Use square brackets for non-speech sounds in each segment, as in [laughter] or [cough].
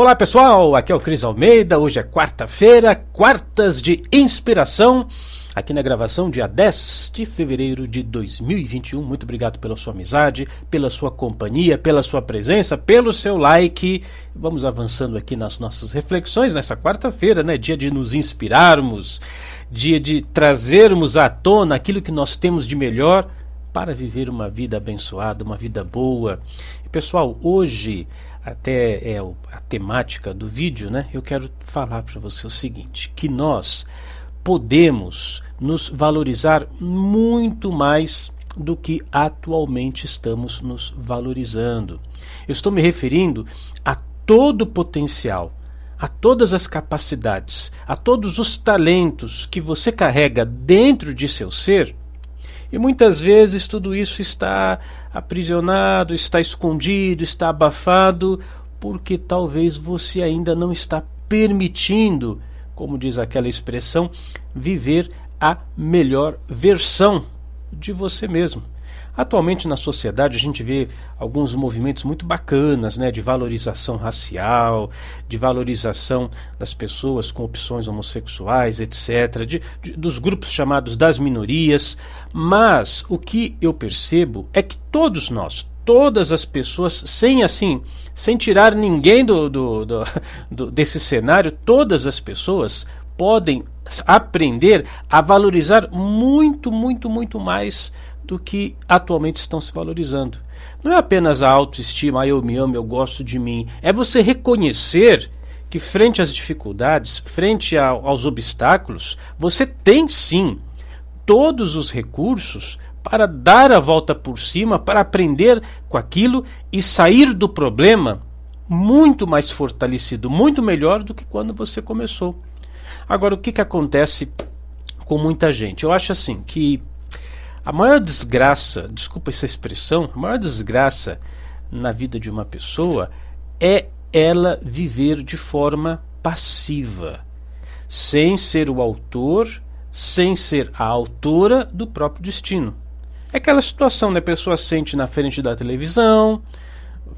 Olá pessoal, aqui é o Cris Almeida. Hoje é quarta-feira, quartas de inspiração, aqui na gravação, dia 10 de fevereiro de 2021. Muito obrigado pela sua amizade, pela sua companhia, pela sua presença, pelo seu like. Vamos avançando aqui nas nossas reflexões nessa quarta-feira, né? Dia de nos inspirarmos, dia de trazermos à tona aquilo que nós temos de melhor para viver uma vida abençoada, uma vida boa. E, pessoal, hoje até é a temática do vídeo, né? Eu quero falar para você o seguinte, que nós podemos nos valorizar muito mais do que atualmente estamos nos valorizando. Eu estou me referindo a todo o potencial, a todas as capacidades, a todos os talentos que você carrega dentro de seu ser e muitas vezes tudo isso está aprisionado, está escondido, está abafado, porque talvez você ainda não está permitindo, como diz aquela expressão, viver a melhor versão de você mesmo. Atualmente na sociedade a gente vê alguns movimentos muito bacanas, né, de valorização racial, de valorização das pessoas com opções homossexuais, etc, de, de, dos grupos chamados das minorias. Mas o que eu percebo é que todos nós, todas as pessoas, sem assim, sem tirar ninguém do, do, do, [laughs] do desse cenário, todas as pessoas podem aprender a valorizar muito, muito, muito mais do que atualmente estão se valorizando. Não é apenas a autoestima, ah, eu me amo, eu gosto de mim. É você reconhecer que, frente às dificuldades, frente a, aos obstáculos, você tem sim todos os recursos para dar a volta por cima, para aprender com aquilo e sair do problema muito mais fortalecido, muito melhor do que quando você começou. Agora, o que, que acontece com muita gente? Eu acho assim que a maior desgraça, desculpa essa expressão, a maior desgraça na vida de uma pessoa é ela viver de forma passiva, sem ser o autor, sem ser a autora do próprio destino. É aquela situação, né? A pessoa sente na frente da televisão,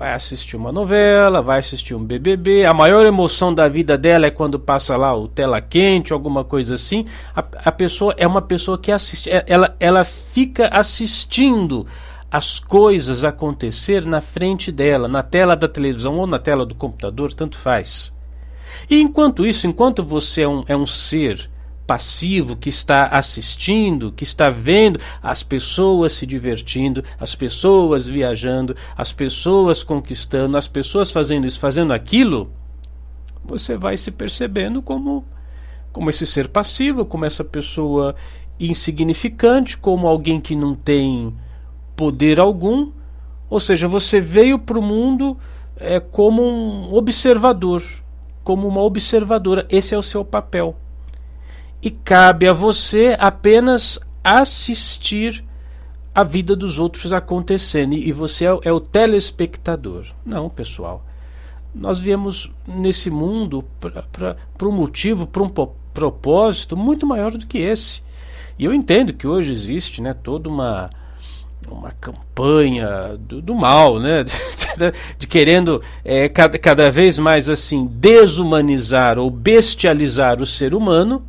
vai assistir uma novela, vai assistir um BBB. A maior emoção da vida dela é quando passa lá o tela quente, alguma coisa assim. A, a pessoa é uma pessoa que assiste, é, ela, ela fica assistindo as coisas acontecer na frente dela, na tela da televisão ou na tela do computador, tanto faz. E enquanto isso, enquanto você é um, é um ser passivo que está assistindo, que está vendo as pessoas se divertindo, as pessoas viajando, as pessoas conquistando, as pessoas fazendo isso, fazendo aquilo, você vai se percebendo como como esse ser passivo, como essa pessoa insignificante, como alguém que não tem poder algum. Ou seja, você veio para o mundo é, como um observador, como uma observadora. Esse é o seu papel e cabe a você apenas assistir a vida dos outros acontecendo e você é, é o telespectador. Não, pessoal. Nós viemos nesse mundo para um motivo, para um propósito muito maior do que esse. E eu entendo que hoje existe né, toda uma, uma campanha do, do mal, né? [laughs] de, querendo é, cada, cada vez mais assim desumanizar ou bestializar o ser humano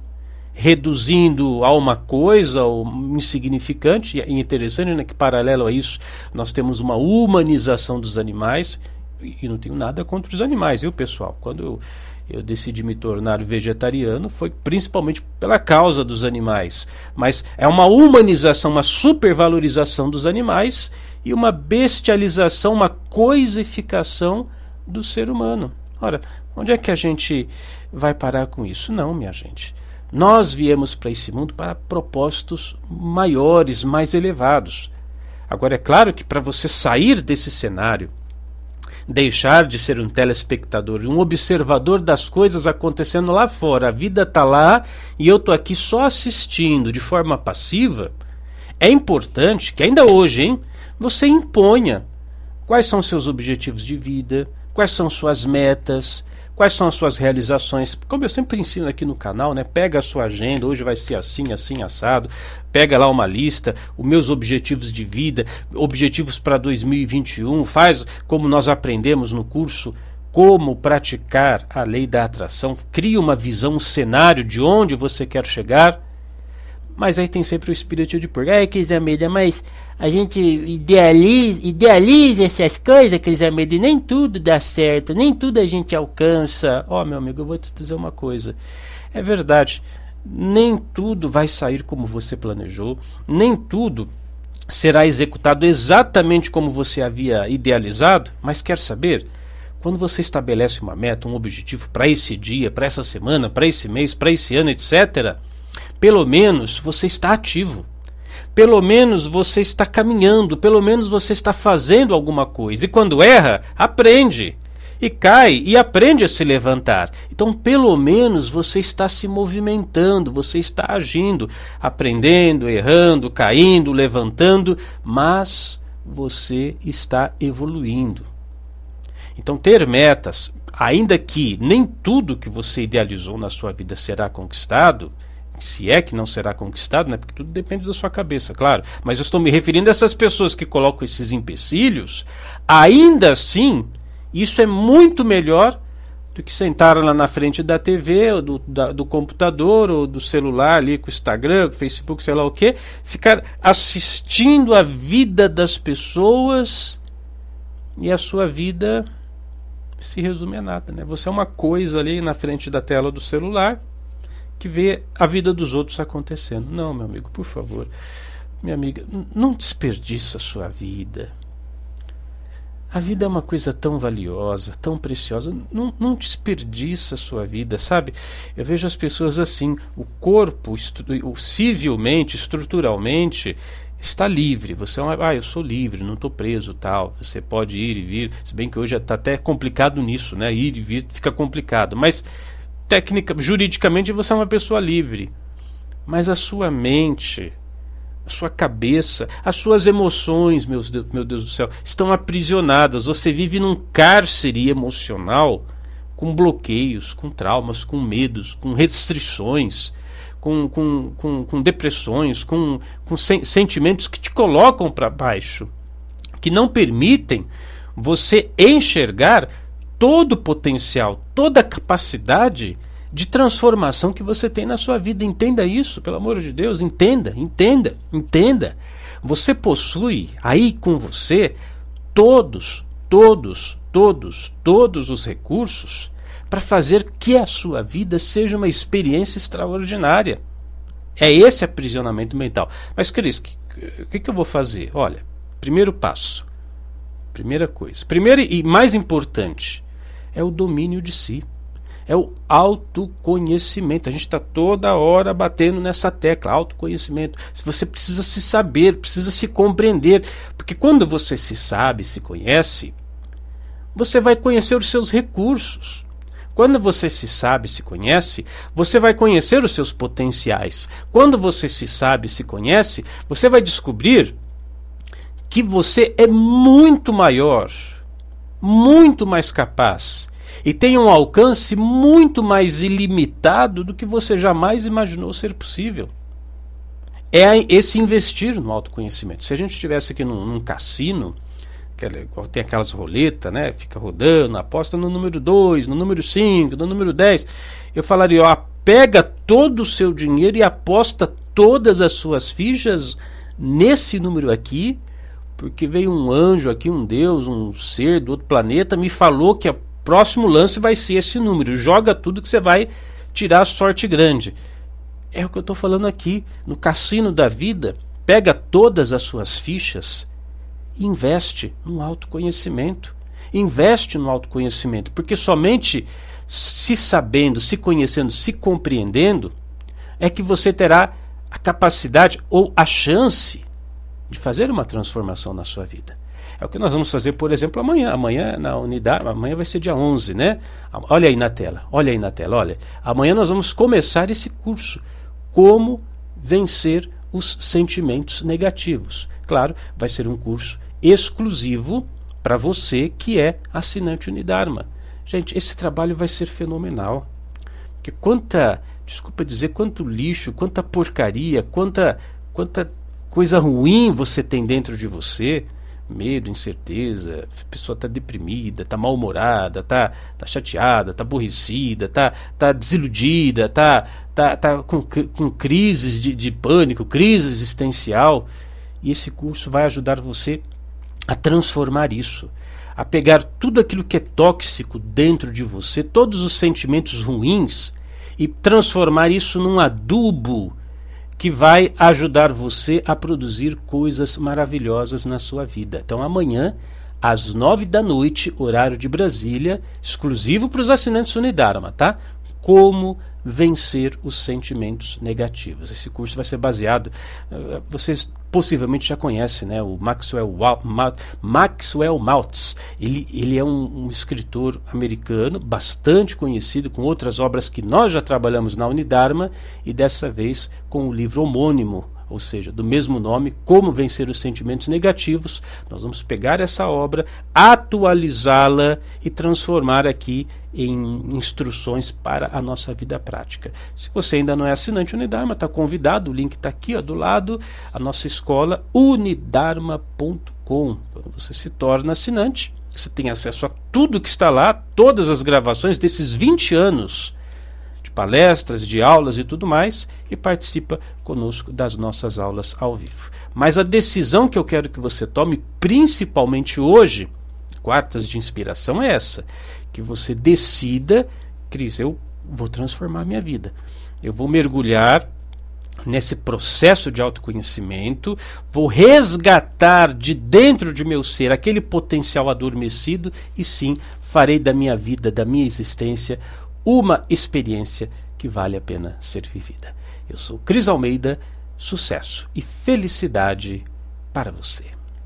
reduzindo a uma coisa ou insignificante, e é interessante né, que paralelo a isso nós temos uma humanização dos animais, e não tenho nada contra os animais, viu pessoal? Quando eu, eu decidi me tornar vegetariano foi principalmente pela causa dos animais, mas é uma humanização, uma supervalorização dos animais e uma bestialização, uma coisificação do ser humano. Ora, onde é que a gente vai parar com isso? Não, minha gente. Nós viemos para esse mundo para propósitos maiores, mais elevados. Agora, é claro que para você sair desse cenário, deixar de ser um telespectador, um observador das coisas acontecendo lá fora, a vida está lá e eu estou aqui só assistindo de forma passiva, é importante que ainda hoje, hein, você imponha quais são seus objetivos de vida, quais são suas metas, quais são as suas realizações. Como eu sempre ensino aqui no canal, né? Pega a sua agenda, hoje vai ser assim, assim, assado. Pega lá uma lista, os meus objetivos de vida, objetivos para 2021, faz como nós aprendemos no curso como praticar a lei da atração, cria uma visão, um cenário de onde você quer chegar. Mas aí tem sempre o espírito de porco. Ai, Cris Almeida, mas a gente idealiza, idealiza essas coisas, Cris Almeida, e nem tudo dá certo, nem tudo a gente alcança. Ó, oh, meu amigo, eu vou te dizer uma coisa. É verdade, nem tudo vai sair como você planejou, nem tudo será executado exatamente como você havia idealizado, mas quer saber? Quando você estabelece uma meta, um objetivo para esse dia, para essa semana, para esse mês, para esse ano, etc., pelo menos você está ativo. Pelo menos você está caminhando, pelo menos você está fazendo alguma coisa. E quando erra, aprende e cai e aprende a se levantar. Então, pelo menos você está se movimentando, você está agindo, aprendendo, errando, caindo, levantando, mas você está evoluindo. Então, ter metas, ainda que nem tudo que você idealizou na sua vida será conquistado, se é que não será conquistado, né? porque tudo depende da sua cabeça, claro. Mas eu estou me referindo a essas pessoas que colocam esses empecilhos, ainda assim isso é muito melhor do que sentar lá na frente da TV, ou do, da, do computador, ou do celular ali com o Instagram, com o Facebook, sei lá o que, ficar assistindo a vida das pessoas e a sua vida se resume a nada. Né? Você é uma coisa ali na frente da tela do celular que vê a vida dos outros acontecendo. Não, meu amigo, por favor. Minha amiga, não desperdiça a sua vida. A vida é uma coisa tão valiosa, tão preciosa. Não, não desperdiça a sua vida, sabe? Eu vejo as pessoas assim: o corpo, estru civilmente, estruturalmente, está livre. Você é ah, eu sou livre, não estou preso, tal. Você pode ir e vir. Se bem que hoje está até complicado nisso, né? Ir e vir fica complicado. Mas juridicamente você é uma pessoa livre. Mas a sua mente, a sua cabeça, as suas emoções, meus Deus, meu Deus do céu, estão aprisionadas. Você vive num cárcere emocional com bloqueios, com traumas, com medos, com restrições, com, com, com, com depressões, com, com sen sentimentos que te colocam para baixo, que não permitem você enxergar todo o potencial, toda a capacidade de transformação que você tem na sua vida. Entenda isso, pelo amor de Deus, entenda, entenda, entenda. Você possui aí com você todos, todos, todos, todos os recursos para fazer que a sua vida seja uma experiência extraordinária. É esse aprisionamento mental. Mas, Cris, o que, que, que eu vou fazer? Olha, primeiro passo, primeira coisa, primeiro e mais importante é o domínio de si é o autoconhecimento. A gente está toda hora batendo nessa tecla, autoconhecimento. Você precisa se saber, precisa se compreender, porque quando você se sabe, se conhece, você vai conhecer os seus recursos. Quando você se sabe, se conhece, você vai conhecer os seus potenciais. Quando você se sabe, se conhece, você vai descobrir que você é muito maior, muito mais capaz e tem um alcance muito mais ilimitado do que você jamais imaginou ser possível. É esse investir no autoconhecimento. Se a gente estivesse aqui num, num cassino, tem aquelas roletas, né? Fica rodando, aposta no número 2, no número 5, no número 10. Eu falaria, ó, pega todo o seu dinheiro e aposta todas as suas fichas nesse número aqui, porque veio um anjo aqui, um Deus, um ser do outro planeta, me falou que a próximo lance vai ser esse número. Joga tudo que você vai tirar sorte grande. É o que eu estou falando aqui. No cassino da vida, pega todas as suas fichas e investe no autoconhecimento. Investe no autoconhecimento, porque somente se sabendo, se conhecendo, se compreendendo, é que você terá a capacidade ou a chance de fazer uma transformação na sua vida. É o que nós vamos fazer, por exemplo, amanhã. Amanhã na unidade, amanhã vai ser dia 11, né? Olha aí na tela, olha aí na tela, olha. Amanhã nós vamos começar esse curso. Como vencer os sentimentos negativos. Claro, vai ser um curso exclusivo para você que é assinante Unidarma. Gente, esse trabalho vai ser fenomenal. Porque quanta, desculpa dizer, quanto lixo, quanta porcaria, quanta, quanta coisa ruim você tem dentro de você, medo, incerteza, a pessoa está deprimida, está mal-humorada, está tá chateada, está aborrecida, está tá desiludida, está tá, tá com, com crises de, de pânico, crise existencial. E esse curso vai ajudar você a transformar isso, a pegar tudo aquilo que é tóxico dentro de você, todos os sentimentos ruins, e transformar isso num adubo que vai ajudar você a produzir coisas maravilhosas na sua vida. Então amanhã, às nove da noite, horário de Brasília, exclusivo para os assinantes Unidarma, tá? Como vencer os sentimentos negativos. Esse curso vai ser baseado, uh, vocês possivelmente já conhecem, né, o Maxwell, Maxwell Maltz. Ele, ele é um, um, escritor americano bastante conhecido, com outras obras que nós já trabalhamos na Unidarma, e dessa vez com o livro homônimo, ou seja, do mesmo nome, Como Vencer os Sentimentos Negativos. Nós vamos pegar essa obra, atualizá-la e transformar aqui em instruções para a nossa vida prática. Se você ainda não é assinante Unidarma, está convidado, o link está aqui ó, do lado, a nossa escola unidarma.com. Quando você se torna assinante, você tem acesso a tudo que está lá, todas as gravações desses 20 anos palestras, de aulas e tudo mais, e participa conosco das nossas aulas ao vivo. Mas a decisão que eu quero que você tome, principalmente hoje, quartas de inspiração, é essa: que você decida, Cris, eu vou transformar minha vida. Eu vou mergulhar nesse processo de autoconhecimento, vou resgatar de dentro de meu ser aquele potencial adormecido e sim farei da minha vida, da minha existência, uma experiência que vale a pena ser vivida. Eu sou Cris Almeida, sucesso e felicidade para você.